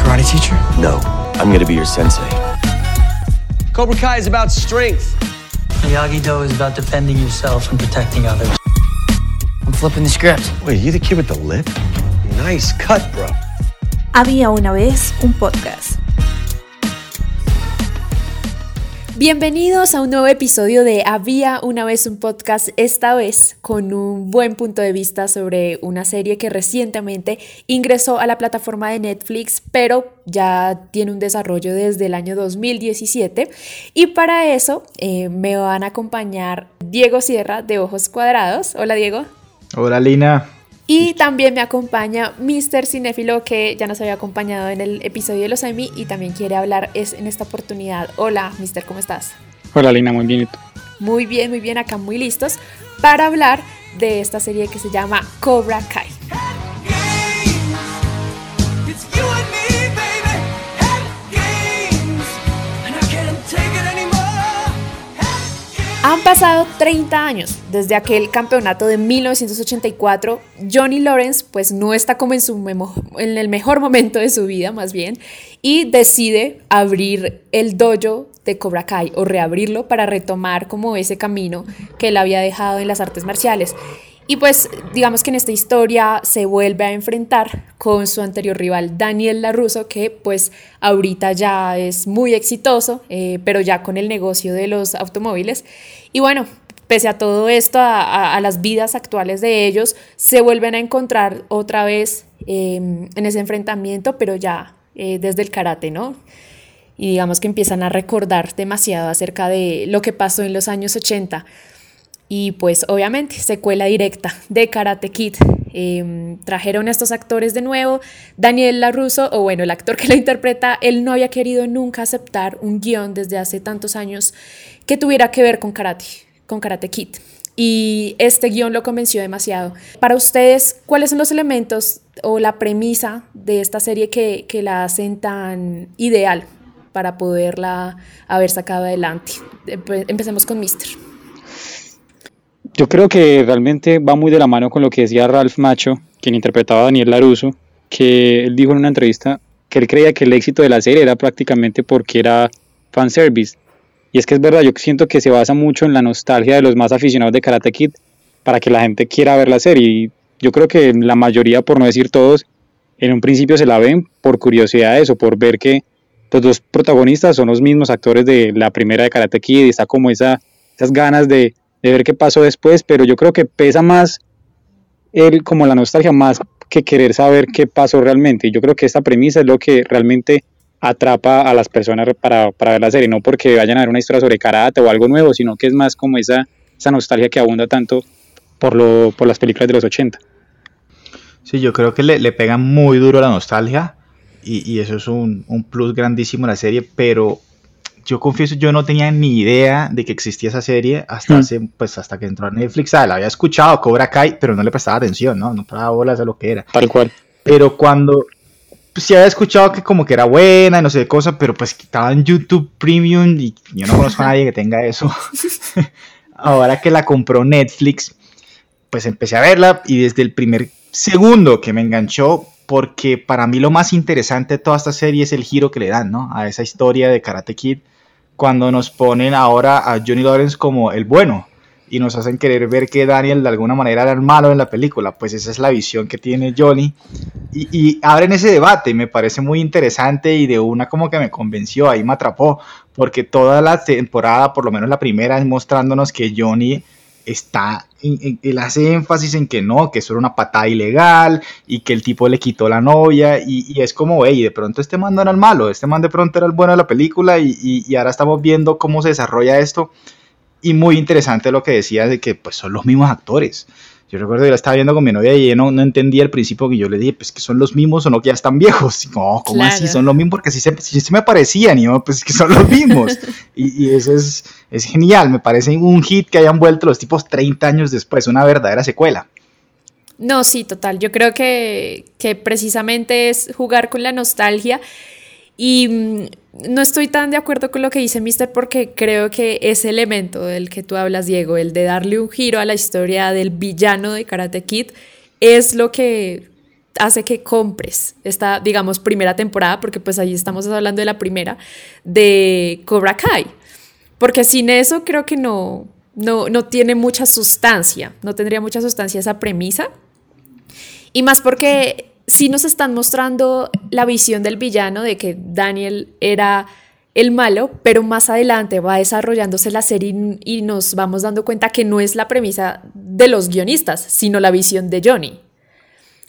karate teacher? No, I'm gonna be your sensei. Cobra Kai is about strength. Miyagi-Do is about defending yourself and protecting others. I'm flipping the script. Wait, you the kid with the lip? Nice cut, bro. Había una vez un podcast. Bienvenidos a un nuevo episodio de Había una vez un podcast, esta vez con un buen punto de vista sobre una serie que recientemente ingresó a la plataforma de Netflix, pero ya tiene un desarrollo desde el año 2017. Y para eso eh, me van a acompañar Diego Sierra de Ojos Cuadrados. Hola Diego. Hola Lina. Y también me acompaña Mr. Cinéfilo, que ya nos había acompañado en el episodio de los Emmy y también quiere hablar es en esta oportunidad. Hola, Mr. ¿cómo estás? Hola Lina, muy bien. ¿y tú? Muy bien, muy bien, acá muy listos para hablar de esta serie que se llama Cobra Kai. It's you Han pasado 30 años desde aquel campeonato de 1984. Johnny Lawrence pues no está como en, su en el mejor momento de su vida más bien y decide abrir el dojo de Cobra Kai o reabrirlo para retomar como ese camino que él había dejado en las artes marciales. Y pues digamos que en esta historia se vuelve a enfrentar con su anterior rival Daniel LaRusso, que pues ahorita ya es muy exitoso, eh, pero ya con el negocio de los automóviles. Y bueno, pese a todo esto, a, las vidas actuales de ellos, se vuelven a encontrar otra vez eh, en ese enfrentamiento, pero ya eh, desde el karate, ¿no? Y digamos que empiezan a recordar demasiado acerca de lo que pasó en los años 80. Y pues obviamente secuela directa de Karate Kid. Eh, trajeron a estos actores de nuevo. Daniel LaRusso, o bueno, el actor que lo interpreta, él no había querido nunca aceptar un guion desde hace tantos años que tuviera que ver con karate, con Karate Kid. Y este guion lo convenció demasiado. Para ustedes, ¿cuáles son los elementos o la premisa de esta serie que, que la hacen tan ideal para poderla haber sacado adelante? Empe- Empecemos con Mister. Yo creo que realmente va muy de la mano con lo que decía Ralph Macho, quien interpretaba a Daniel Laruso, que él dijo en una entrevista que él creía que el éxito de la serie era prácticamente porque era fanservice. Y es que es verdad, yo siento que se basa mucho en la nostalgia de los más aficionados de Karate Kid para que la gente quiera ver la serie. Y yo creo que la mayoría, por no decir todos, en un principio se la ven por curiosidades o por ver que los dos protagonistas son los mismos actores de la primera de Karate Kid y está como esa, esas ganas de, de ver qué pasó después, pero yo creo que pesa más el, como la nostalgia más que querer saber qué pasó realmente. Y yo creo que esta premisa es lo que realmente atrapa a las personas para, para ver la serie, no porque vayan a ver una historia sobre karate o algo nuevo, sino que es más como esa, esa nostalgia que abunda tanto por, lo, por las películas de los 80. Sí, yo creo que le, le pega muy duro la nostalgia y, y eso es un, un plus grandísimo en la serie, pero yo confieso, yo no tenía ni idea de que existía esa serie hasta, Hmm. hace, pues, hasta que entró a Netflix. Ah, la había escuchado, Cobra Kai, pero no le prestaba atención, ¿no? No paraba bolas a lo que era. Tal cual. Pero cuando pues, sí había escuchado que como que era buena y no sé qué cosa, pero pues estaba en YouTube Premium y yo no conozco a nadie que tenga eso. Ahora que la compró Netflix, pues empecé a verla y desde el primer segundo que me enganchó, porque para mí lo más interesante de toda esta serie es el giro que le dan, ¿no? A esa historia de Karate Kid, cuando nos ponen ahora a Johnny Lawrence como el bueno y nos hacen querer ver que Daniel de alguna manera era el malo en la película, pues esa es la visión que tiene Johnny y, y abren ese debate, me parece muy interesante y de una como que me convenció, ahí me atrapó, porque toda la temporada, por lo menos la primera, es mostrándonos que Johnny está, él hace énfasis en que no, que eso era una patada ilegal y que el tipo le quitó la novia y, es como, hey, de pronto este man no era el malo, este man de pronto era el bueno de la película y ahora estamos viendo cómo se desarrolla esto y muy interesante lo que decía de que pues son los mismos actores. Yo recuerdo que yo la estaba viendo con mi novia y ella no, no entendía al principio que yo le dije, pues que son los mismos o no, que ya están viejos. Y como, ¿cómo así? Son los mismos porque sí se, sí se me parecían y yo, pues que son los mismos. y, y eso es, es genial, me parece un hit que hayan vuelto los tipos 30 años después, una verdadera secuela. No, sí, total. Yo creo que, que precisamente es jugar con la nostalgia. Y mm, no estoy tan de acuerdo con lo que dice Mister porque creo que ese elemento del que tú hablas, Diego, el de darle un giro a la historia del villano de Karate Kid, es lo que hace que compres esta, digamos, primera temporada, porque pues ahí estamos hablando de la primera, de Cobra Kai. Porque sin eso creo que no, no, no tiene mucha sustancia, no tendría mucha sustancia esa premisa. Y más porque sí nos están mostrando la visión del villano de que Daniel era el malo, pero más adelante va desarrollándose la serie y, nos vamos dando cuenta que no es la premisa de los guionistas, sino la visión de Johnny.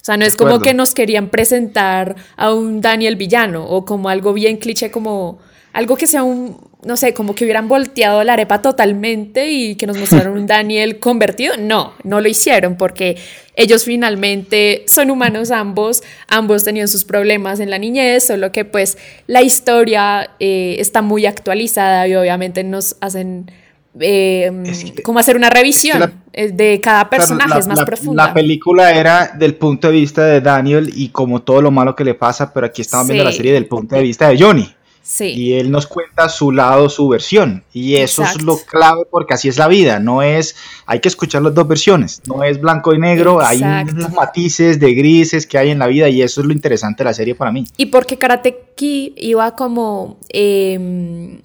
O sea, no es como que nos querían presentar a un Daniel villano o como algo bien cliché, como algo que sea un, no sé, como que hubieran volteado la arepa totalmente y que nos mostraron un Daniel convertido. No, no lo hicieron porque ellos finalmente son humanos ambos, ambos tenían sus problemas en la niñez, solo que pues la historia eh, está muy actualizada y obviamente nos hacen... eh, Es que- como hacer una revisión la- eh, de cada personaje, Claro, la- es más la- profunda. La película era del punto de vista de Daniel y como todo lo malo que le pasa, pero aquí estamos viendo la serie del punto de vista de Johnny. Sí. Y él nos cuenta su lado, su versión. Y eso Exacto. es lo clave porque así es la vida. No es, hay que escuchar las dos versiones. No es blanco y negro, hay unos matices de grises que hay en la vida y eso es lo interesante de la serie para mí. Y porque Karate Kid iba como, eh,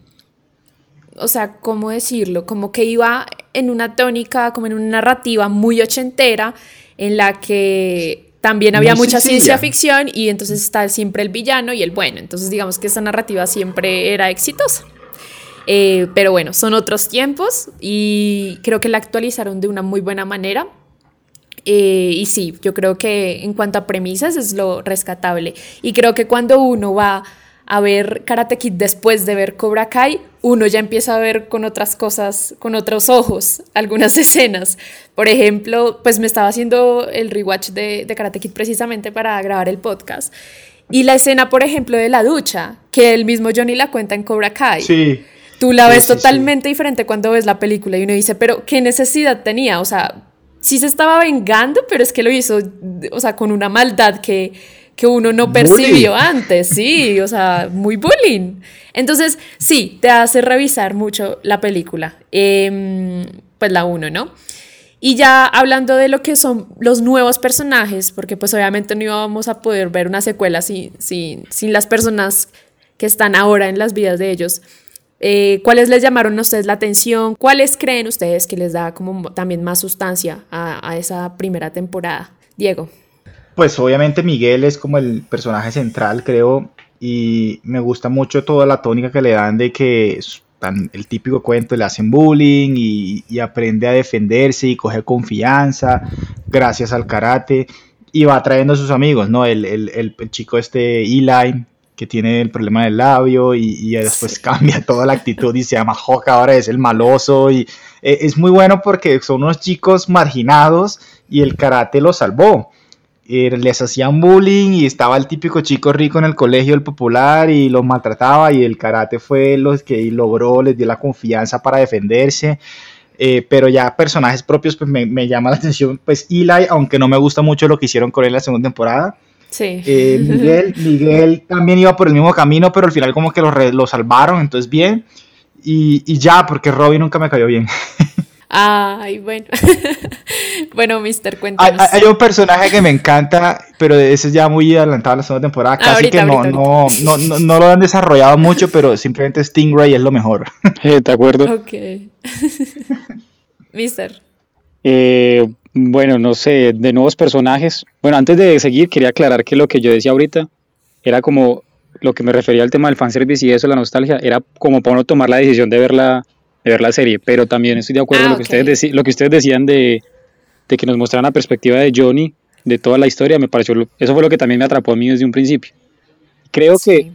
o sea, ¿cómo decirlo? Como que iba en una tónica, como en una narrativa muy ochentera, en la que también había mucha ciencia ficción y entonces está siempre el villano y el bueno. Entonces digamos que esa narrativa siempre era exitosa. Eh, pero bueno, son otros tiempos y creo que la actualizaron de una muy buena manera. Eh, y sí, yo creo que en cuanto a premisas es lo rescatable. Y creo que cuando uno va a ver Karate Kid después de ver Cobra Kai, uno ya empieza a ver con otras cosas, con otros ojos, algunas escenas. Por ejemplo, pues me estaba haciendo el rewatch de, de Karate Kid precisamente para grabar el podcast. Y la escena, por ejemplo, de la ducha, que el mismo Johnny la cuenta en Cobra Kai. Sí. Tú la ves sí, sí. totalmente diferente cuando ves la película y uno dice, pero ¿qué necesidad tenía? O sea, sí se estaba vengando, pero es que lo hizo, o sea, con una maldad que, que uno no percibió Bullying. antes, sí, o sea, muy bullying. Entonces, sí, te hace revisar mucho la película, Em, pues la uno, ¿no? Y ya hablando de lo que son los nuevos personajes, porque pues obviamente no íbamos a poder ver una secuela sin, sin, sin las personas que están ahora en las vidas de ellos. Eh, ¿Cuáles les llamaron a ustedes la atención? ¿Cuáles creen ustedes que les da como también más sustancia a, a esa primera temporada? Diego. Pues obviamente Miguel es como el personaje central, creo, y me gusta mucho toda la tónica que le dan de que tan- el típico cuento, le hacen bullying y, y aprende a defenderse y coger confianza gracias al karate y va trayendo a sus amigos, ¿no? El, el- el- el chico este Eli que tiene el problema del labio y, y después Sí. cambia toda la actitud y se llama Hawk, ahora es el maloso y eh, es muy bueno porque son unos chicos marginados y el karate los salvó les hacían bullying y estaba el típico chico rico en el colegio, el popular, y los maltrataba y el karate fue los que logró, les dio la confianza para defenderse. Eh, pero ya personajes propios pues me, me llama la atención, pues Eli, aunque no me gusta mucho lo que hicieron con él en la segunda temporada. Sí. Eh, Miguel, Miguel también iba por el mismo camino, pero al final como que lo, re- lo salvaron, entonces bien. Y, y ya, porque Robin nunca me cayó bien. Ay, bueno. bueno, Mister, cuéntanos. hay- hay un personaje que me encanta, pero ese es ya muy adelantado en la segunda temporada. Casi Ahorita, que no, ahorita, no, no, no, no lo han desarrollado mucho, pero simplemente Stingray es lo mejor. Eh, ¿De acuerdo? Ok. Mister. Eh, bueno, no sé, de nuevos personajes. Bueno, antes de seguir, quería aclarar que lo que yo decía ahorita era como lo que me refería al tema del fanservice y eso, la nostalgia, era como para uno tomar la decisión de ver la, de ver la serie. Pero también estoy de acuerdo Ah, con lo que, ok. ustedes deci- lo que ustedes decían de, de que nos mostraran la perspectiva de Johnny, de toda la historia. Me pareció, eso fue lo que también me atrapó a mí desde un principio. Creo que Sí.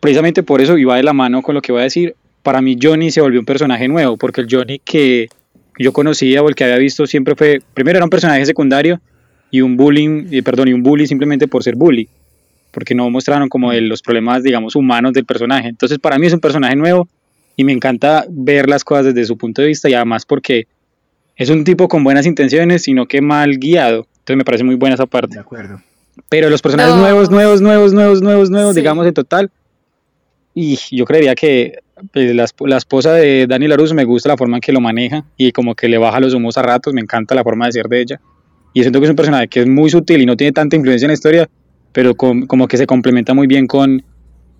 precisamente por eso, y va de la mano con lo que voy a decir, para mí Johnny se volvió un personaje nuevo, porque el Johnny que yo conocía o el que había visto siempre fue, primero era un personaje secundario y un bullying, eh, perdón, y un bully simplemente por ser bully, porque no mostraron como el- los problemas, digamos, humanos del personaje. Entonces para mí es un personaje nuevo y me encanta ver las cosas desde su punto de vista y además porque es un tipo con buenas intenciones, sino que mal guiado. Entonces me parece muy buena esa parte. De acuerdo. Pero los personajes No. nuevos, nuevos, nuevos, nuevos, nuevos, nuevos, Sí. digamos en total. Y yo creería que pues, la, la esposa de Dani Laruso me gusta la forma en que lo maneja y como que le baja los humos a ratos, me encanta la forma de ser de ella. Y siento que es un personaje que es muy sutil y no tiene tanta influencia en la historia, pero com- como que se complementa muy bien con,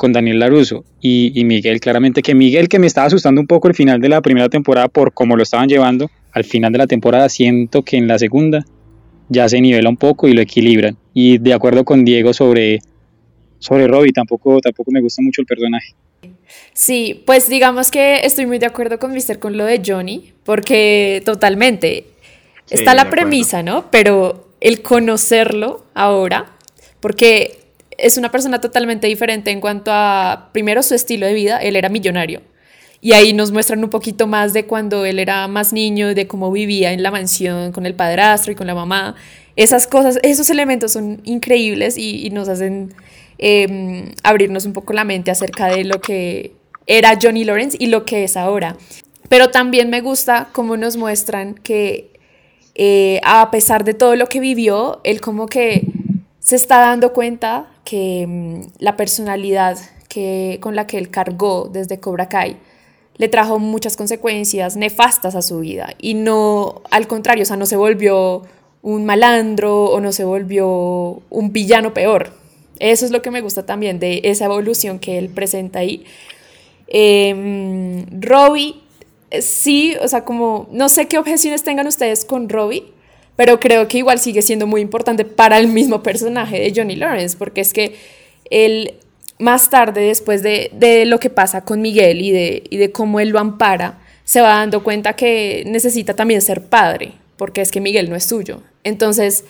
con Daniel Laruso y, y Miguel. Claramente que Miguel, que me estaba asustando un poco el final de la primera temporada por cómo lo estaban llevando, al final de la temporada siento que en la segunda ya se nivela un poco y lo equilibran. Y de acuerdo con Diego sobre, sobre Robbie, tampoco, tampoco me gusta mucho el personaje. Sí, pues digamos que estoy muy de acuerdo con Mister con lo de Johnny, porque totalmente Sí, está la premisa, ¿no? Pero el conocerlo ahora, porque es una persona totalmente diferente en cuanto a, primero, su estilo de vida, él era millonario. Y ahí nos muestran un poquito más de cuando él era más niño, de cómo vivía en la mansión con el padrastro y con la mamá. Esas cosas, esos elementos son increíbles y, nos hacen eh, abrirnos un poco la mente acerca de lo que era Johnny Lawrence y lo que es ahora. Pero también me gusta cómo nos muestran que eh, a pesar de todo lo que vivió, él como que se está dando cuenta que mm, la personalidad que, con la que él cargó desde Cobra Kai le trajo muchas consecuencias nefastas a su vida y no al contrario, o sea, no se volvió un malandro o no se volvió un villano peor. Eso es lo que me gusta también de esa evolución que él presenta ahí. Eh, Robbie, sí, o sea, como no sé qué objeciones tengan ustedes con Robbie, pero creo que igual sigue siendo muy importante para el mismo personaje de Johnny Lawrence, porque es que él más tarde, después de, de lo que pasa con Miguel y de, y de cómo él lo ampara, se va dando cuenta que necesita también ser padre, porque es que Miguel no es suyo. Entonces,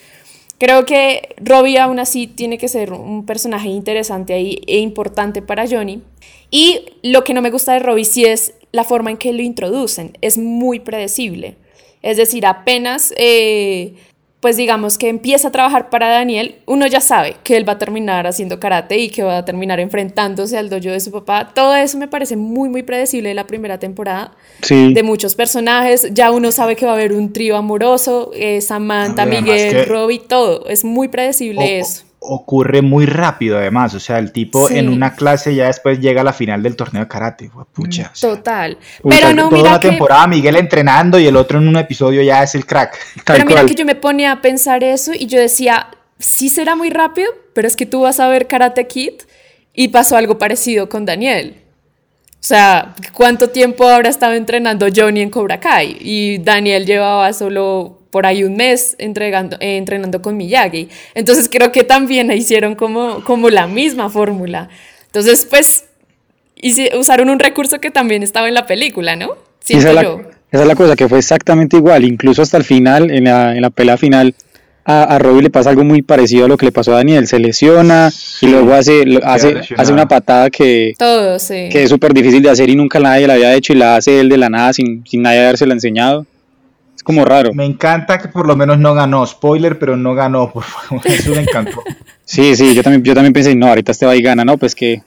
creo que Robbie aún así tiene que ser un personaje interesante ahí e importante para Johnny. Y lo que no me gusta de Robbie sí es la forma en que lo introducen. Es muy predecible. Es decir, apenas, eh, pues digamos que empieza a trabajar para Daniel, uno ya sabe que él va a terminar haciendo karate y que va a terminar enfrentándose al dojo de su papá. Todo eso me parece muy, muy predecible de la primera temporada Sí. de muchos personajes. Ya uno sabe que va a haber un trío amoroso, eh, Samantha, Miguel, que- Robbie, todo. Es muy predecible eso. Ocurre muy rápido además, o sea, el tipo Sí. en una clase ya después llega a la final del torneo de karate, fue pucha. o sea, Total. Pero no, toda mira una que, temporada Miguel entrenando y el otro en un episodio ya es el crack. Pero mira cual. que yo me ponía a pensar eso y yo decía, sí será muy rápido, pero es que tú vas a ver Karate Kid y pasó algo parecido con Daniel. O sea, ¿cuánto tiempo habrá estado entrenando Johnny en Cobra Kai? Y Daniel llevaba solo por ahí un mes entregando, eh, entrenando con Miyagi. Entonces creo que también hicieron como, como la misma fórmula. Entonces, pues, usaron un recurso que también estaba en la película, ¿no? esa, Siento es la, yo. esa es la cosa, que fue exactamente igual, incluso hasta el final, en la, en la pelea final, a, a Robbie le pasa algo muy parecido a lo que le pasó a Daniel, se lesiona y luego hace, hace, hace una patada que, Todo, sí. que es súper difícil de hacer y nunca nadie la había hecho y la hace él de la nada sin, sin nadie habérsela enseñado. Es como raro. Me encanta que por lo menos no ganó, spoiler, pero no ganó, por favor, eso me encantó. Sí, sí, yo también, yo también pensé, no, ahorita este va y gana, no, pues que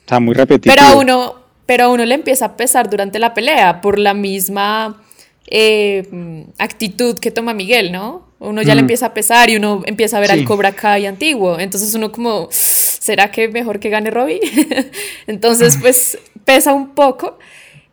está muy repetitivo. Pero a uno, pero a uno le empieza a pesar durante la pelea por la misma eh, actitud que toma Miguel, ¿no? Uno ya le empieza a pesar y uno empieza a ver Sí. al Cobra Kai antiguo. Entonces uno como, ¿será que mejor que gane Robbie? Entonces pues pesa un poco.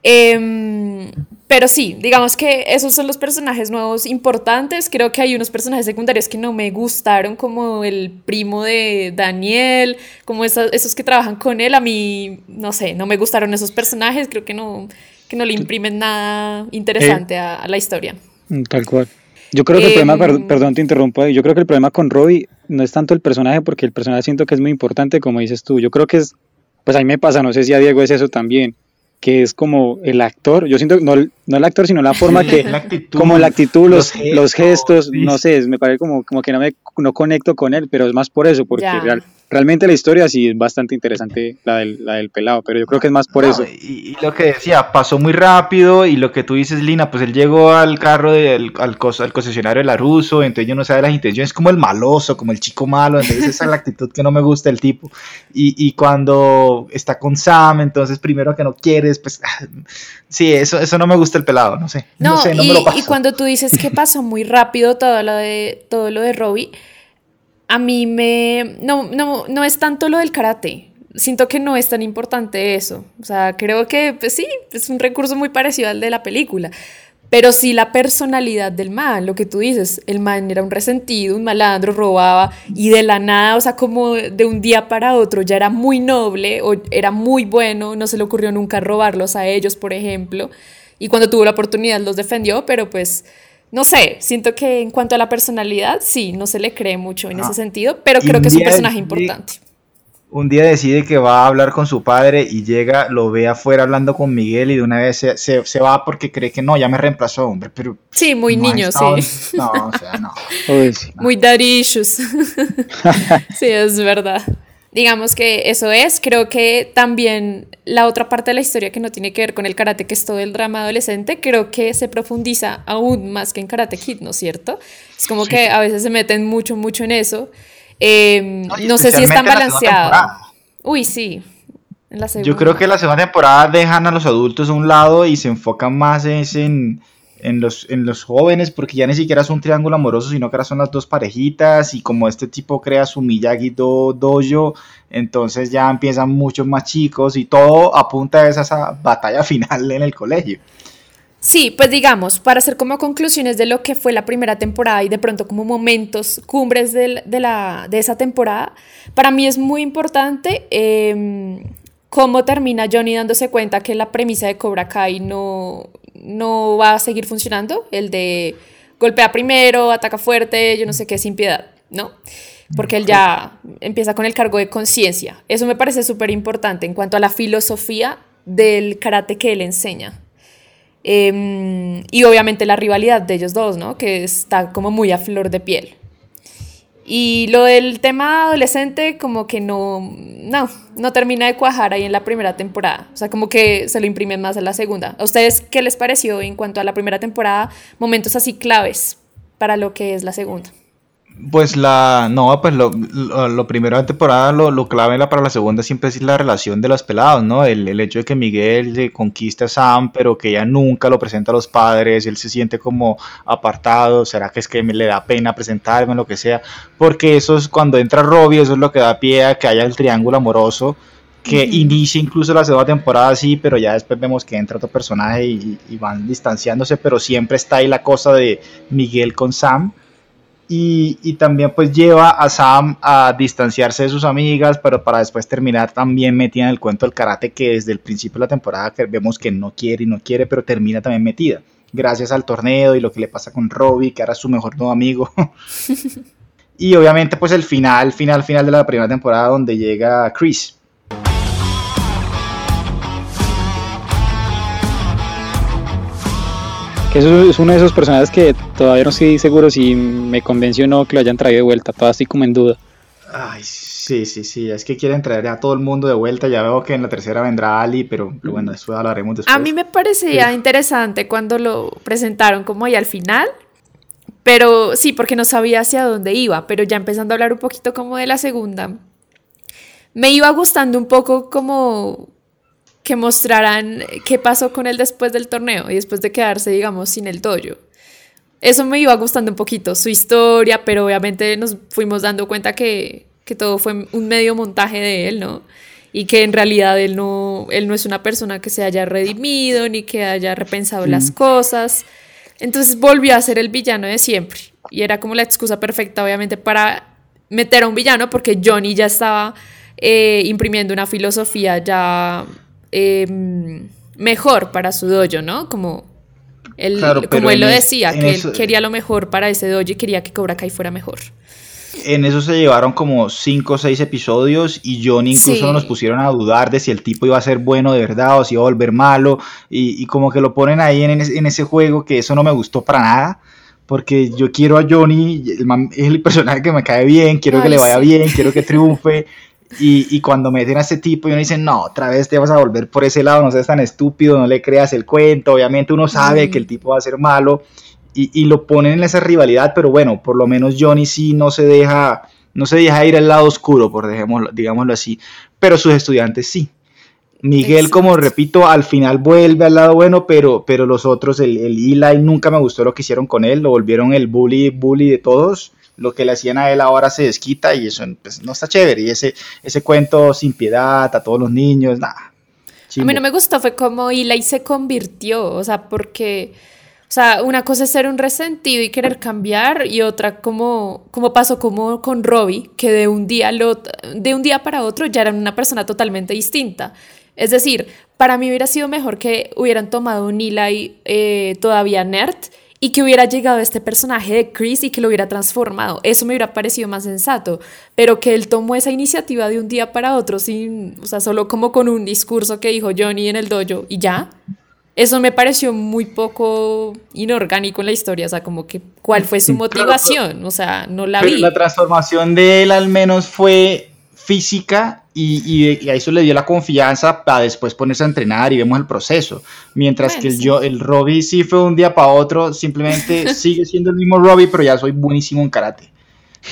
Em, pero sí, digamos que esos son los personajes nuevos importantes. Creo que hay unos personajes secundarios que no me gustaron, como el primo de Daniel, como esa- esos que trabajan con él. A mí, no sé, no me gustaron esos personajes. Creo que no, que no le imprimen nada interesante a, a la historia. Mm, Tal cual. Yo creo que el Em, problema, per- perdón, te interrumpo, yo creo que el problema con Robbie no es tanto el personaje, porque el personaje siento que es muy importante, como dices tú. Yo creo que es, pues a mí me pasa, no sé si a Diego es eso también, que es como el actor, yo siento, no, no el actor, sino la forma que, La actitud, como la actitud, los, los los gestos, gestos, no sé, me parece como, como que no me no conecto con él, pero es más por eso, porque real- realmente la historia sí es bastante interesante, la del, la del pelado, pero yo creo que es más por No, eso. Y, y lo que decía, pasó muy rápido y lo que tú dices, Lina, pues él llegó al carro del al, cos- al concesionario de la Russo, entonces yo no sabe las intenciones, como el maloso, como el chico malo, entonces esa es la actitud que no me gusta del tipo. Y, y cuando está con Sam, entonces primero que no quieres, pues sí, eso, eso no me gusta el pelado, no sé. No, No, sé, no y, me lo paso. y cuando tú dices que pasó muy rápido todo lo de, todo lo de Robbie, a mí me... No, no, no es tanto lo del karate. Siento que no es tan importante eso. O sea, creo que pues sí, es un recurso muy parecido al de la película. Pero sí la personalidad del man, lo que tú dices, el man era un resentido, un malandro, robaba y de la nada, o sea, como de un día para otro ya era muy noble o era muy bueno, no se le ocurrió nunca robarlos a ellos, por ejemplo, y cuando tuvo la oportunidad los defendió, pero pues no sé, siento que en cuanto a la personalidad, sí, no se le cree mucho en Ah. ese sentido, pero creo que es un personaje importante. Un día decide que va a hablar con su padre y llega, lo ve afuera hablando con Miguel y de una vez se, se- se va porque cree que no, ya me reemplazó, hombre, pero... Sí, muy no niño, estado- sí. No, o sea, no. Uy, sí. Muy daddy issues. sí, es verdad. Digamos que eso es. Creo que también la otra parte de la historia que no tiene que ver con el karate, que es todo el drama adolescente, creo que se profundiza aún más que en Karate Kid, ¿no es cierto? Es como que a veces se meten mucho, mucho en eso. Eh, No, sé si es tan especialmente en la segunda balanceado. temporada. Uy, sí. En la segunda. Yo creo que la segunda temporada dejan a los adultos a un lado y se enfocan más es en, en, los, en los jóvenes, porque ya ni siquiera es un triángulo amoroso, sino que ahora son las dos parejitas y como este tipo crea su Miyagi do, dojo, entonces ya empiezan muchos más chicos y todo apunta a esa, esa batalla final en el colegio. Sí, pues digamos, para hacer como conclusiones de lo que fue la primera temporada y de pronto como momentos cumbres del- de, la, de esa temporada, para mí es muy importante eh, cómo termina Johnny dándose cuenta que la premisa de Cobra Kai no, no va a seguir funcionando, el de golpea primero, ataca fuerte, yo no sé qué, sin piedad, ¿no? Porque él ya empieza con el cargo de conciencia. Eso me parece súper importante en cuanto a la filosofía del karate que él enseña. Em, y obviamente la rivalidad de ellos dos, ¿no? Que está como muy a flor de piel. Y lo del tema adolescente, como que no, no, no termina de cuajar ahí en la primera temporada. O sea, como que se lo imprimen más en la segunda. ¿A ustedes qué les pareció en cuanto a la primera temporada? Momentos así claves para lo que es la segunda. Pues la, no, pues lo, lo, lo primero de temporada, lo, lo clave la- para la segunda siempre es la relación de los pelados, ¿no? El, el hecho de que Miguel le conquista a Sam, pero que ella nunca lo presenta a los padres, él se siente como apartado, será que es que me le da pena presentarme, lo que sea, porque eso es cuando entra Robbie, eso es lo que da pie a que haya el triángulo amoroso, que inicia incluso la segunda temporada así, pero ya después vemos que entra otro personaje y, y van distanciándose, pero siempre está ahí la cosa de Miguel con Sam y, y también pues lleva a Sam a distanciarse de sus amigas, pero para después terminar también metida en el cuento del karate que desde el principio de la temporada que vemos que no quiere y no quiere, pero termina también metida. Gracias al torneo y lo que le pasa con Robbie, que ahora es su mejor nuevo amigo. y obviamente pues el final, final, final de la primera temporada donde llega Chris. Que eso es uno de esos personajes que todavía no estoy seguro si me convenció o no que lo hayan traído de vuelta, todavía estoy como en duda. Ay, sí, sí, sí, es que quieren traer a todo el mundo de vuelta, ya veo que en la tercera vendrá Ali, pero, pero bueno, después hablaremos después. A mí me parecía interesante cuando lo presentaron como ahí al final, pero sí, porque no sabía hacia dónde iba, pero ya empezando a hablar un poquito como de la segunda, me iba gustando un poco como que mostraran qué pasó con él después del torneo y después de quedarse, digamos, sin el dojo. Eso me iba gustando un poquito, su historia, pero obviamente nos fuimos dando cuenta que, que todo fue un medio montaje de él, ¿no? Y que en realidad él no, él no es una persona que se haya redimido ni que haya repensado las cosas. Entonces volvió a ser el villano de siempre. Y era como la excusa perfecta, obviamente, para meter a un villano, porque Johnny ya estaba eh, imprimiendo una filosofía ya eh, mejor para su dojo, ¿no? Como él, Claro, como él lo es- decía, que eso- él quería lo mejor para ese dojo y quería que Cobra Kai fuera mejor. En eso se llevaron como 5 o 6 episodios y Johnny incluso Sí. nos pusieron a dudar de si el tipo iba a ser bueno de verdad o si iba a volver malo y, y como que lo ponen ahí en, ese- en ese juego que eso no me gustó para nada porque yo quiero a Johnny, el es el personaje que me cae bien, quiero que Ay, le vaya sí. bien, quiero que triunfe y, y cuando meten a ese tipo y uno dice, no, otra vez te vas a volver por ese lado, no seas tan estúpido, no le creas el cuento, obviamente uno sabe Mm. que el tipo va a ser malo y, y lo ponen en esa rivalidad, pero bueno, por lo menos Johnny sí no se deja, no se deja ir al lado oscuro, por dejémoslo, digámoslo así, pero sus estudiantes sí. Miguel, como repito, al final vuelve al lado bueno, pero, pero los otros, el, el Eli, nunca me gustó lo que hicieron con él, lo volvieron el bully, bully de todos. Lo que le hacían a él ahora se desquita y eso pues, no está chévere. Y ese, ese cuento sin piedad a todos los niños, nada. A mí no me gustó, fue como Eli se convirtió, o sea, porque, o sea, una cosa es ser un resentido y querer cambiar y otra como, como pasó como con Robbie, que de un, día al ot- de un día para otro ya era una persona totalmente distinta. Es decir, para mí hubiera sido mejor que hubieran tomado un Eli eh, todavía nerd y que hubiera llegado este personaje de Chris y que lo hubiera transformado. Eso me hubiera parecido más sensato. Pero que él tomó esa iniciativa de un día para otro, sin, o sea, solo como con un discurso que dijo Johnny en el dojo y ya. Eso me pareció muy poco inorgánico en la historia, o sea, como que cuál fue su motivación, o sea, no la Pero vi. la transformación de él al menos fue física y, y- y a eso le dio la confianza para después ponerse a entrenar y vemos el proceso. Mientras Bueno, que el, sí. yo, el Robbie sí fue un día para otro, simplemente sigue siendo el mismo Robbie, pero ya soy buenísimo en karate.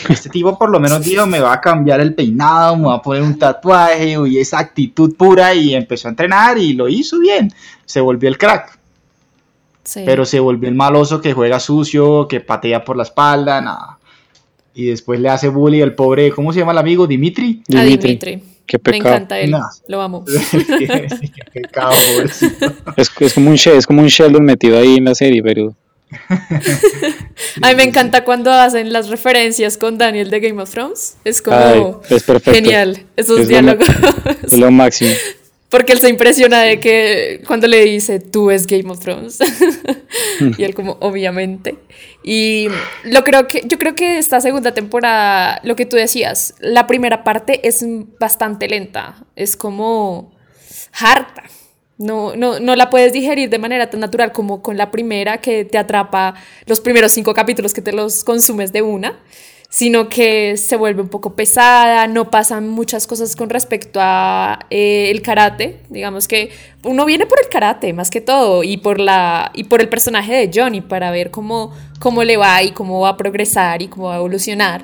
Este tipo por lo menos dijo, me va a cambiar el peinado, me va a poner un tatuaje y esa actitud pura y empezó a entrenar y lo hizo bien. Se volvió el crack. Sí. Pero se volvió el maloso que juega sucio, que patea por la espalda, nada. Y después le hace bullying al pobre, ¿cómo se llama el amigo? Dimitri. A Dimitri. Qué Me pecado. encanta él, No. lo amo. Qué pecado, pobrecito. Es, es como un She- es como un Sheldon metido ahí en la serie, pero A mí me encanta cuando hacen las referencias con Daniel de Game of Thrones. Es como Ay, es perfecto. genial esos Es lo diálogos. es lo máximo. Porque él se impresiona de que cuando le dice, tú es Game of Thrones. y él como, obviamente. Y lo creo que, yo creo que esta segunda temporada, lo que tú decías, la primera parte es bastante lenta. Es como harta. No, no, no la puedes digerir de manera tan natural como con la primera que te atrapa los primeros cinco capítulos que te los consumes de una, sino que se vuelve un poco pesada, no pasan muchas cosas con respecto a eh, el karate, digamos que uno viene por el karate más que todo y por la y por el personaje de Johnny para ver cómo cómo le va y cómo va a progresar y cómo va a evolucionar,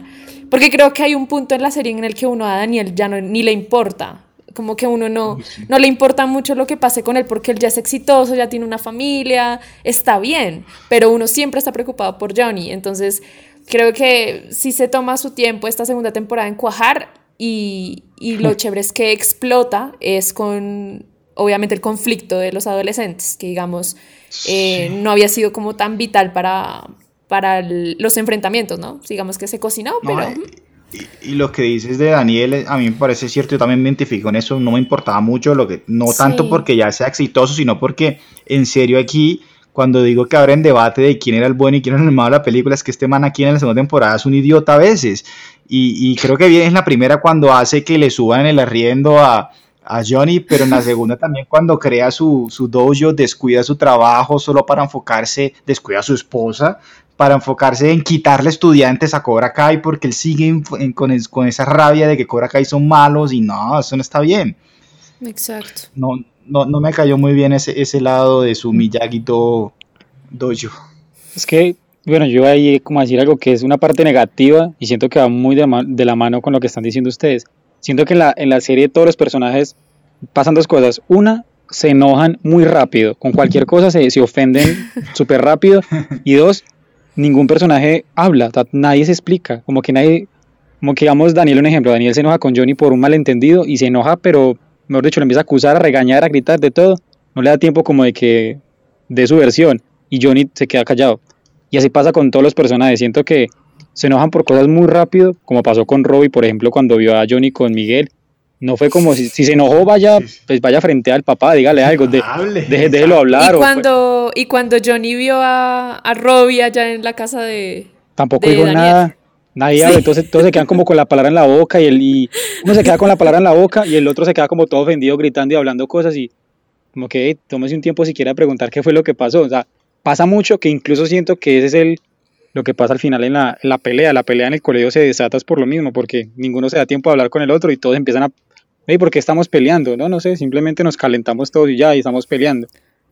porque creo que hay un punto en la serie en el que uno a Daniel ya no, ni le importa, como que uno no, no le importa mucho lo que pase con él porque él ya es exitoso, ya tiene una familia, está bien, pero uno siempre está preocupado por Johnny. Entonces, creo que si se toma su tiempo esta segunda temporada en cuajar y, y lo chévere es que explota es con, obviamente, el conflicto de los adolescentes, que digamos, eh, no había sido como tan vital para, para el- los enfrentamientos, ¿no? Digamos que se cocinó, No, pero... eh, y, y lo que dices de Daniel, eh, a mí me parece cierto, yo también me identifico en eso, no me importaba mucho, lo que no tanto Sí. porque ya sea exitoso, sino porque en serio aquí, cuando digo que abren debate de quién era el bueno y quién era el malo de la película, es que este man aquí en la segunda temporada es un idiota a veces. Y, y creo que bien es la primera cuando hace que le suban el arriendo a, a Johnny, pero en la segunda también cuando crea su, su dojo, descuida su trabajo solo para enfocarse, descuida a su esposa, para enfocarse en quitarle estudiantes a Cobra Kai porque él sigue en- en- con, con esa rabia de que Cobra Kai son malos y no, eso no está bien. Exacto. No, no, no me cayó muy bien ese, ese lado de su Miyagi Do- Dojo. Es que, bueno, yo ahí como a decir algo que es una parte negativa y siento que va muy de, la mano con lo que están diciendo ustedes. Siento que en la, en la serie todos los personajes pasan dos cosas. Una, se enojan muy rápido. Con cualquier cosa se, se ofenden súper rápido. Y dos, ningún personaje habla. nadie se explica. Como que nadie... Como que digamos Daniel un ejemplo. Daniel se enoja con Johnny por un malentendido y se enoja, pero mejor dicho, le empieza a acusar, a regañar, a gritar de todo. No le da tiempo como de que de su versión y Johnny se queda callado. Y así pasa con todos los personajes. Siento que se enojan por cosas muy rápido, como pasó con Robbie, por ejemplo, cuando vio a Johnny con Miguel. No fue como si, si se enojó, vaya, pues vaya frente al papá, dígale algo, de, deje- déjelo hablar. Y o- cuando, y cuando Johnny vio a, a Robbie allá en la casa de... tampoco de dijo Daniel. nada. Nadie habla, entonces todos se quedan como con la palabra en la boca y, el, y uno se queda con la palabra en la boca y el otro se queda como todo ofendido gritando y hablando cosas y como que "Ey, tómese un tiempo si quiere preguntar qué fue lo que pasó. O sea, pasa mucho que incluso siento que ese es el lo que pasa al final en la, en la pelea. La pelea en el colegio se desata es por lo mismo, porque ninguno se da tiempo de hablar con el otro y todos empiezan a... Hey, ¿por qué estamos peleando? No, no sé, simplemente nos calentamos todos y ya, y estamos peleando.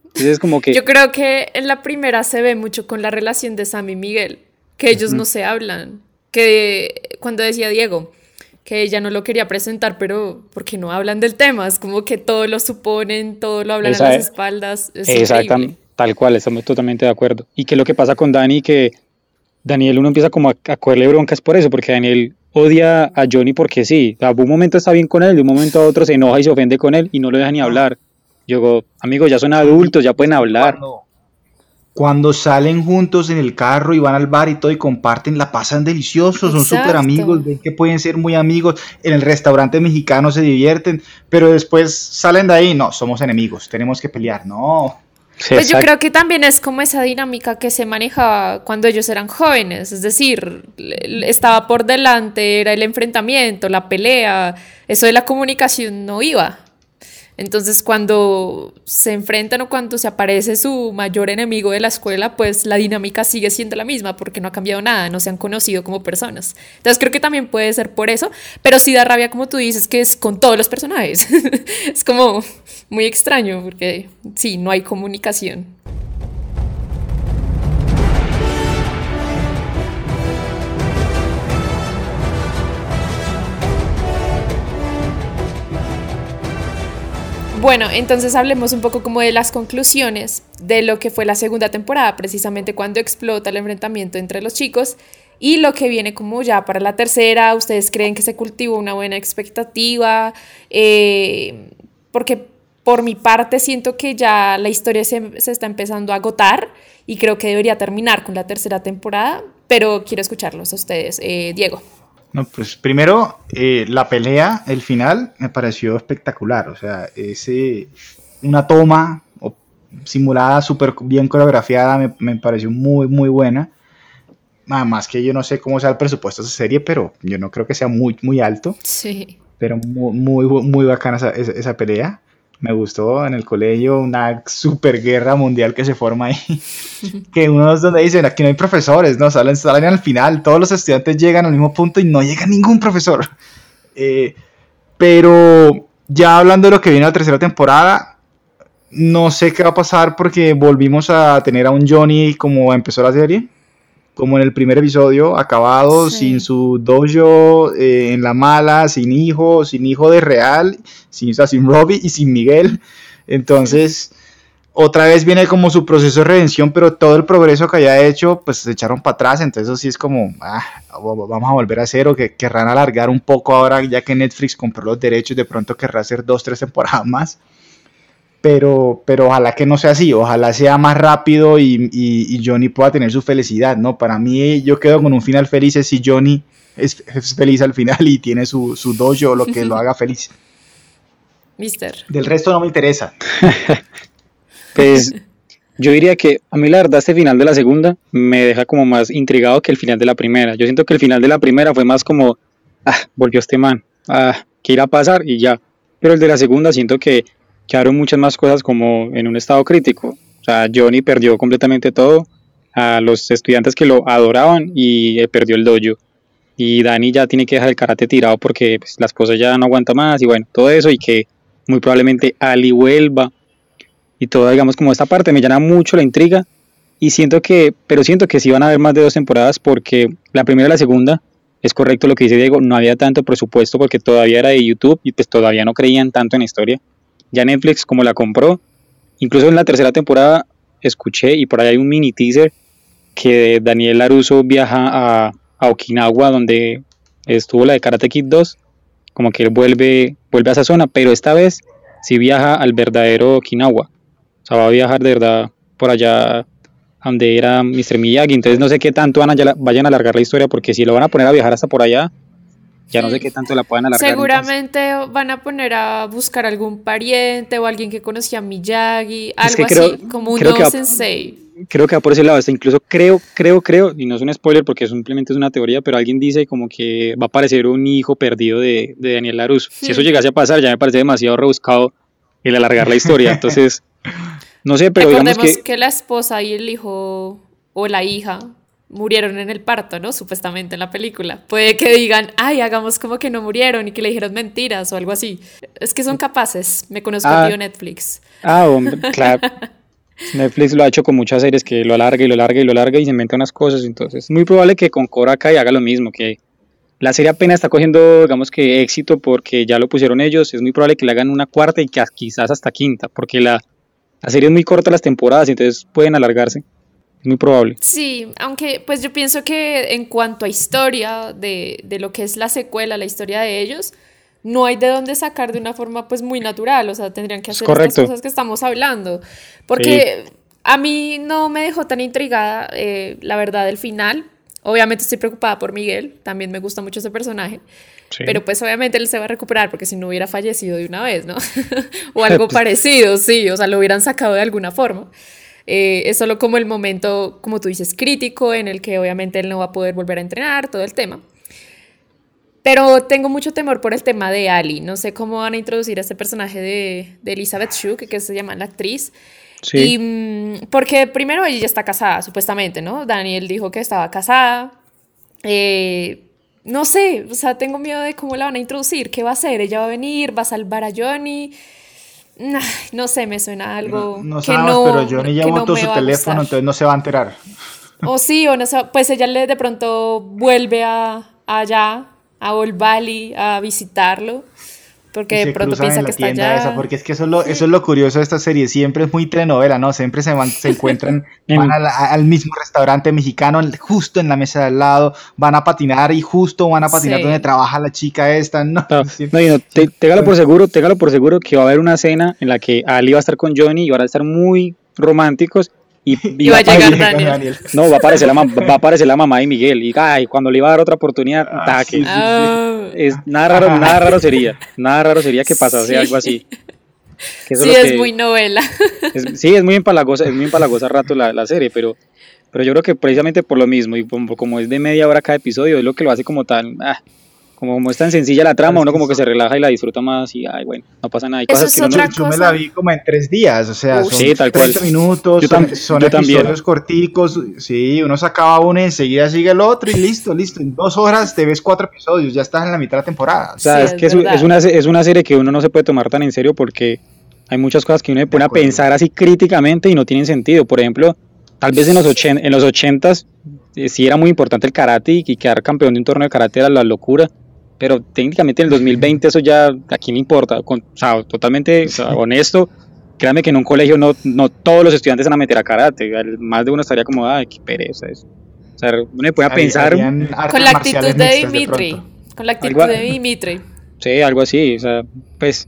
Entonces es como que... Yo creo que en la primera se ve mucho con la relación de Sam y Miguel, que ellos no se hablan. Que cuando decía Diego, que ella no lo quería presentar, pero porque no hablan del tema, es como que todo lo suponen, todo lo hablan Esa a las es- espaldas. Es Exactamente, increíble. tal cual, estamos totalmente de acuerdo. Y que lo que pasa con Dani, que Daniel uno empieza como a, a cogerle broncas por eso, porque Daniel odia a Johnny porque sí, de un momento está bien con él, de un momento a otro se enoja y se ofende con él y no lo deja ni hablar. Yo digo, amigos, ya son adultos, ya pueden hablar. Cuando, cuando salen juntos en el carro y van al bar y todo y comparten, la pasan delicioso, son súper amigos, ven que pueden ser muy amigos, en el restaurante mexicano se divierten, pero después salen de ahí, no, somos enemigos, tenemos que pelear, no. Sí, Pues yo creo que también es como esa dinámica que se manejaba cuando ellos eran jóvenes, es decir, estaba por delante, era el enfrentamiento, la pelea, eso de la comunicación no iba. Entonces cuando se enfrentan o cuando se aparece su mayor enemigo de la escuela, pues la dinámica sigue siendo la misma porque no ha cambiado nada, no se han conocido como personas. Entonces creo que también puede ser por eso, pero sí da rabia como tú dices que es con todos los personajes. es como muy extraño porque sí, no hay comunicación. Bueno, entonces hablemos un poco como de las conclusiones de lo que fue la segunda temporada, precisamente cuando explota el enfrentamiento entre los chicos y lo que viene como ya para la tercera. ¿Ustedes creen que se cultivó una buena expectativa? Eh, porque por mi parte siento que ya la historia se, está empezando a agotar y creo que debería terminar con la tercera temporada, pero quiero escucharlos a ustedes. Eh, Diego. No, pues primero, eh, la pelea, el final, me pareció espectacular. O sea, ese, una toma simulada, súper bien coreografiada, me, me pareció muy, muy buena. Nada más que yo no sé cómo sea el presupuesto de esa serie, pero yo no creo que sea muy, muy alto. Sí. Pero muy, muy, muy bacana esa, esa, esa pelea. Me gustó en el colegio una super guerra mundial que se forma ahí. que uno es donde dicen, aquí no hay profesores, ¿no? Salen, salen al final, todos los estudiantes llegan al mismo punto y no llega ningún profesor. Eh, pero ya hablando de lo que viene la tercera temporada, no sé qué va a pasar porque volvimos a tener a un Johnny como empezó la serie. Como en el primer episodio, acabado, Sí. sin su dojo, eh, en la mala, sin hijo, sin hijo de real, sin, o sea, sin Robbie y sin Miguel. Entonces, otra vez viene como su proceso de redención, pero todo el progreso que haya hecho, pues se echaron para atrás. Entonces, eso sí es como, ah, vamos a volver a cero, que querrán alargar un poco ahora, ya que Netflix compró los derechos, de pronto querrá hacer dos, tres temporadas más. Pero, pero ojalá que no sea así, ojalá sea más rápido y, y- y Johnny pueda tener su felicidad, ¿no? Para mí yo quedo con un final feliz es si Johnny es, es feliz al final y tiene su, su dojo, lo que lo haga feliz. Mister. Del resto no me interesa. Pues yo diría que a mí la verdad este final de la segunda me deja como más intrigado que el final de la primera. Yo siento que el final de la primera fue más como, ah, volvió este man, ah, ¿qué irá a pasar? Y ya. Pero el de la segunda siento que quedaron muchas más cosas como en un estado crítico. O sea, Johnny perdió completamente todo, a los estudiantes que lo adoraban y eh, perdió el dojo. Y Dani ya tiene que dejar el karate tirado porque pues, la esposa ya no aguanta más y bueno, todo eso y que muy probablemente Ali vuelva y todo, digamos, como esta parte me llama mucho la intriga y siento que, pero siento que sí van a haber más de dos temporadas porque la primera y la segunda, es correcto lo que dice Diego, no había tanto presupuesto porque todavía era de YouTube y pues todavía no creían tanto en la historia. Ya Netflix como la compró, incluso en la tercera temporada escuché y por ahí hay un mini teaser que Daniel Laruso viaja a, a Okinawa donde estuvo la de Karate Kid 2, como que él vuelve, vuelve a esa zona, pero esta vez sí viaja al verdadero Okinawa. O sea, va a viajar de verdad por allá donde era Mr. Miyagi. Entonces no sé qué tanto van a, vayan a alargar la historia, porque si lo van a poner a viajar hasta por allá, ya no sé qué tanto la puedan alargar. Seguramente van a poner a buscar algún pariente o alguien que conocía a Miyagi, algo que creo- así, como un creo va- sensei. Creo que va por ese lado. Hasta incluso creo, creo, creo, y no es un spoiler porque simplemente es una teoría, pero alguien dice como que va a aparecer un hijo perdido de, de Daniel Laruso. Si eso Hmm. llegase a pasar, ya me parece demasiado rebuscado el alargar la historia. Entonces, no sé, pero digamos Recordemos que... que... la esposa y el hijo o la hija murieron en el parto, ¿no? Supuestamente en la película. Puede que digan, ay, hagamos como que no murieron y que le dijeron mentiras o algo así. Es que son capaces. Me conozco Ah. a Bio Netflix. Ah, hombre, claro. Netflix lo ha hecho con muchas series que lo alarga y lo alarga y lo alarga y se inventa unas cosas. Entonces, es muy probable que con Cobra Kai haga lo mismo, que la serie apenas está cogiendo, digamos que éxito porque ya lo pusieron ellos. Es muy probable que le hagan una cuarta y que quizás hasta quinta, porque la, la serie es muy corta las temporadas, entonces pueden alargarse. Muy probable. Sí, aunque pues yo pienso que en cuanto a historia de, de lo que es la secuela, la historia de ellos, no hay de dónde sacar de una forma pues muy natural, o sea, tendrían que hacer estas cosas que estamos hablando, porque a mí no me dejó tan intrigada, eh, la verdad, el final. Obviamente estoy preocupada por Miguel, también me gusta mucho ese personaje. Sí. Pero pues obviamente él se va a recuperar porque si no hubiera fallecido de una vez, ¿no? o algo parecido, sí, o sea, lo hubieran sacado de alguna forma. Eh, es solo como el momento, como tú dices, crítico en el que obviamente él no va a poder volver a entrenar, todo el tema. Pero tengo mucho temor por el tema de Ali. No sé cómo van a introducir a este personaje de, de Elizabeth Shue, que, que se llama la actriz. Sí. Y, mm, porque primero ella ya está casada, supuestamente, ¿no? Daniel dijo que estaba casada. Eh, no sé, o sea, tengo miedo de cómo la van a introducir. ¿Qué va a hacer? ¿Ella va a venir? ¿Va a salvar a Johnny? No sé, me suena algo No, no que sabemos, no, pero Johnny ya que no su teléfono, entonces no se va a enterar. O sí, o no sé, pues ella le de pronto vuelve a allá, a Old Valley, a visitarlo, porque de se pronto cruzan piensa en la que está tienda allá. esa, porque es que eso es, lo, eso es lo curioso de esta serie, siempre es muy telenovela, ¿no? Siempre se, van, se encuentran, En- van al, al mismo restaurante mexicano, justo en la mesa de al lado, van a patinar y justo van a patinar Sí. donde trabaja la chica esta, ¿no? No, Sí. no, y no, te- téngalo por seguro, téngalo por seguro que va a haber una cena en la que Ali va a estar con Johnny y van a estar muy románticos y, Y va a llegar aparecer- Daniel. no, va a aparecer la, va a aparecer la mamá de Miguel y ay, cuando le iba a dar otra oportunidad, Ah, sí, que- sí, Ah, es nada raro, nada raro sería, nada raro sería que pasase Sí. algo así. Que eso sí, es que- muy novela. es- sí, es muy empalagosa, es muy empalagosa rato la, la serie, pero, pero yo creo que precisamente por lo mismo y como, como es de media hora cada episodio, es lo que lo hace como tan, ah, como, como es tan sencilla la trama, uno como que se relaja y la disfruta más y, ay, bueno, no pasa nada. Hay Eso cosas es que no- Yo me la vi como en tres días, o sea, Uf. son Sí, tal cual. 30 minutos, Yo son, tam- son yo también. episodios corticos, sí, uno sacaba uno y enseguida sigue el otro y listo, listo, en dos horas te ves cuatro episodios, ya estás en la mitad de la temporada. O sea, Sí, es es que es, verdad. es una, se- es una serie que uno no se puede tomar tan en serio porque hay muchas cosas que uno se pone a pensar así críticamente y no tienen sentido. Por ejemplo, tal vez en los, ochen- en los 80s eh, sí era muy importante el karate y, y quedar campeón de un torneo de karate era la locura. Pero técnicamente en el 2020 eso ya a quién le importa. Con- o sea, totalmente o sea, honesto. Créame que en un colegio no, no todos los estudiantes van a meter a karate. El- Más de uno estaría como, ay, qué pereza eso. O sea, uno se Había- pensar. Con la actitud de Dimitri. con la actitud Algo- de Dimitri. Sí, algo así, o sea, pues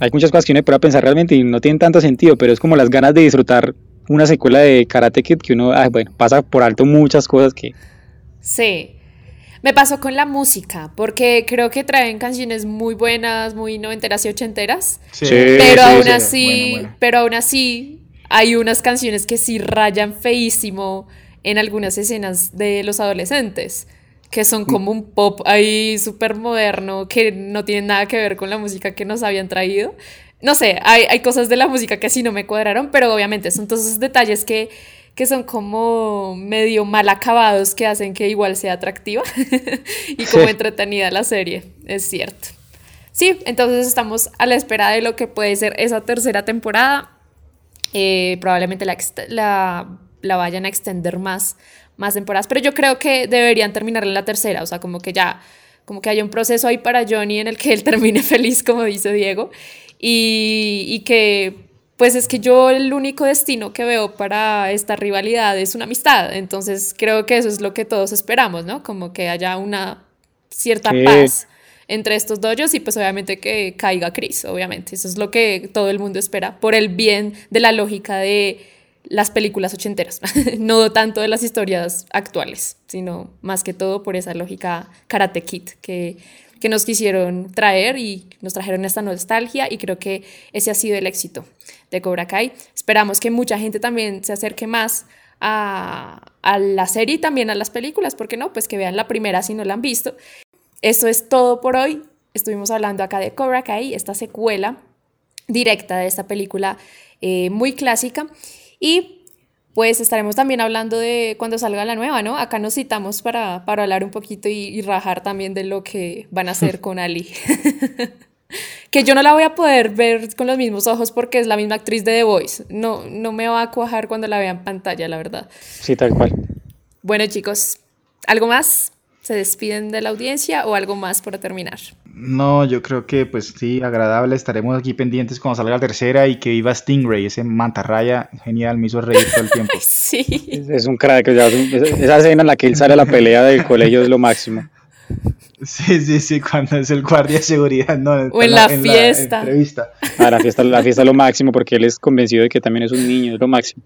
hay muchas cosas que uno puede pensar realmente y no tienen tanto sentido, pero es como las ganas de disfrutar una secuela de Karate Kid que uno, ah, bueno, pasa por alto muchas cosas que... Sí. Me pasó con la música, porque creo que traen canciones muy buenas, muy noventeras y ochenteras. Sí, pero sí, aún sí. así, Bueno, bueno. pero aún así hay unas canciones que sí rayan feísimo en algunas escenas de los adolescentes, que son como un pop ahí súper moderno, que no tienen nada que ver con la música que nos habían traído. No sé, hay, hay cosas de la música que sí no me cuadraron, pero obviamente son todos esos detalles que, que son como medio mal acabados que hacen que igual sea atractiva y como Sí. entretenida la serie, es cierto. Sí, entonces estamos a la espera de lo que puede ser esa tercera temporada. Eh, probablemente la, la, la vayan a extender más, más temporadas, pero yo creo que deberían terminar en la tercera, o sea, como que ya, como que haya un proceso ahí para Johnny en el que él termine feliz, como dice Diego, y, y que, pues es que yo el único destino que veo para esta rivalidad es una amistad, entonces creo que eso es lo que todos esperamos, ¿no? Como que haya una cierta Sí. paz entre estos doyos y pues obviamente que caiga Chris, obviamente. Eso es lo que todo el mundo espera por el bien de la lógica de las películas ochenteras, no tanto de las historias actuales, sino más que todo por esa lógica Karate Kid que, que nos quisieron traer y nos trajeron esta nostalgia y creo que ese ha sido el éxito de Cobra Kai. Esperamos que mucha gente también se acerque más a, a la serie y también a las películas, ¿por qué no? Pues que vean la primera si no la han visto. Eso es todo por hoy. Estuvimos hablando acá de Cobra Kai, esta secuela directa de esta película eh, muy clásica. Y pues estaremos también hablando de cuando salga la nueva, ¿no? Acá nos citamos para, para hablar un poquito y, y rajar también de lo que van a hacer con Ali. que yo no la voy a poder ver con los mismos ojos porque es la misma actriz de The Voice. No, no me va a cuajar cuando la vea en pantalla, la verdad. Sí, tal cual. Bueno, chicos, ¿algo más? ¿Se despiden de la audiencia o algo más para terminar? No, yo creo que pues sí, agradable. Estaremos aquí pendientes cuando salga la tercera y que viva Stingray, ese mantarraya genial, me hizo reír todo el tiempo. Sí. Es, es un crack, o sea, es un- esa esa escena en la que él sale a la pelea del colegio es lo máximo. Sí, sí, sí, cuando es el guardia de seguridad, ¿no? O en la fiesta. entrevista. Ah, la fiesta, la fiesta es lo máximo porque él es convencido de que también es un niño, es lo máximo.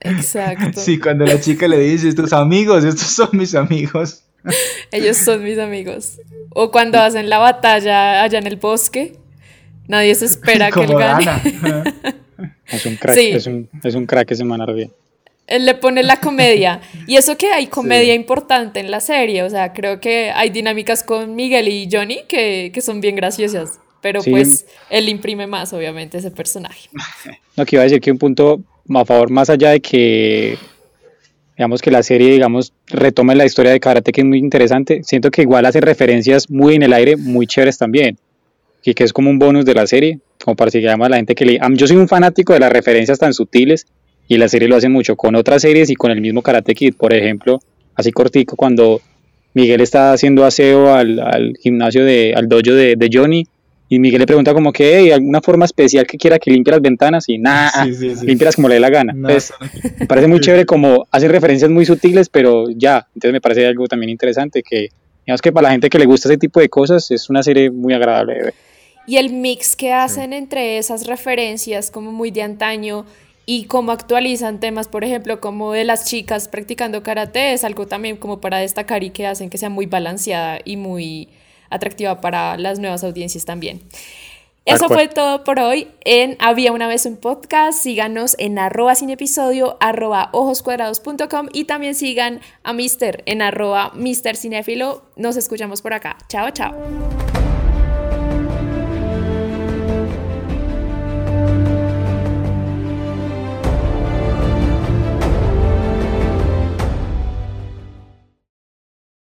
Exacto. Sí, cuando la chica le dice, tus amigos, estos son mis amigos. Ellos son mis amigos. O cuando hacen la batalla allá en el bosque, nadie se espera que él Como gane. Es un crack, Sí. es, un, es un crack ese man bien. Él le pone la comedia. Y eso que hay comedia importante en la serie. O sea, creo que hay dinámicas con Miguel y Johnny que, que son bien graciosas. Pero Sí. pues él imprime más, obviamente, ese personaje. No, que iba a decir que un punto a favor, más allá de que, digamos que la serie, digamos, retome la historia de Karate, que es muy interesante, siento que igual hace referencias muy en el aire, muy chéveres también. Y que es como un bonus de la serie, como para que digamos a la gente que le... Yo soy un fanático de las referencias tan sutiles y la serie lo hace mucho con otras series y con el mismo Karate Kid, por ejemplo, así cortico, cuando Miguel está haciendo aseo al, al gimnasio, de, al dojo de, de Johnny, y Miguel le pregunta como que, ¿hay alguna forma especial que quiera que limpie las ventanas? Y nada, Sí, sí, sí. limpias como le dé la gana. No, Entonces, eso me parece muy chévere como hace referencias muy sutiles, pero ya, entonces me parece algo también interesante que, digamos que para la gente que le gusta ese tipo de cosas, es una serie muy agradable de ver. Y el mix que hacen entre esas referencias como muy de antaño y cómo actualizan temas, por ejemplo, como de las chicas practicando karate, es algo también como para destacar y que hacen que sea muy balanceada y muy atractiva para las nuevas audiencias también. Eso fue todo por hoy en Había una vez un podcast. Síganos en arroba sin episodio, arroba ojoscuadrados.com y también sigan a Mister en arroba Mister Cinéfilo. Nos escuchamos por acá. Chao, chao.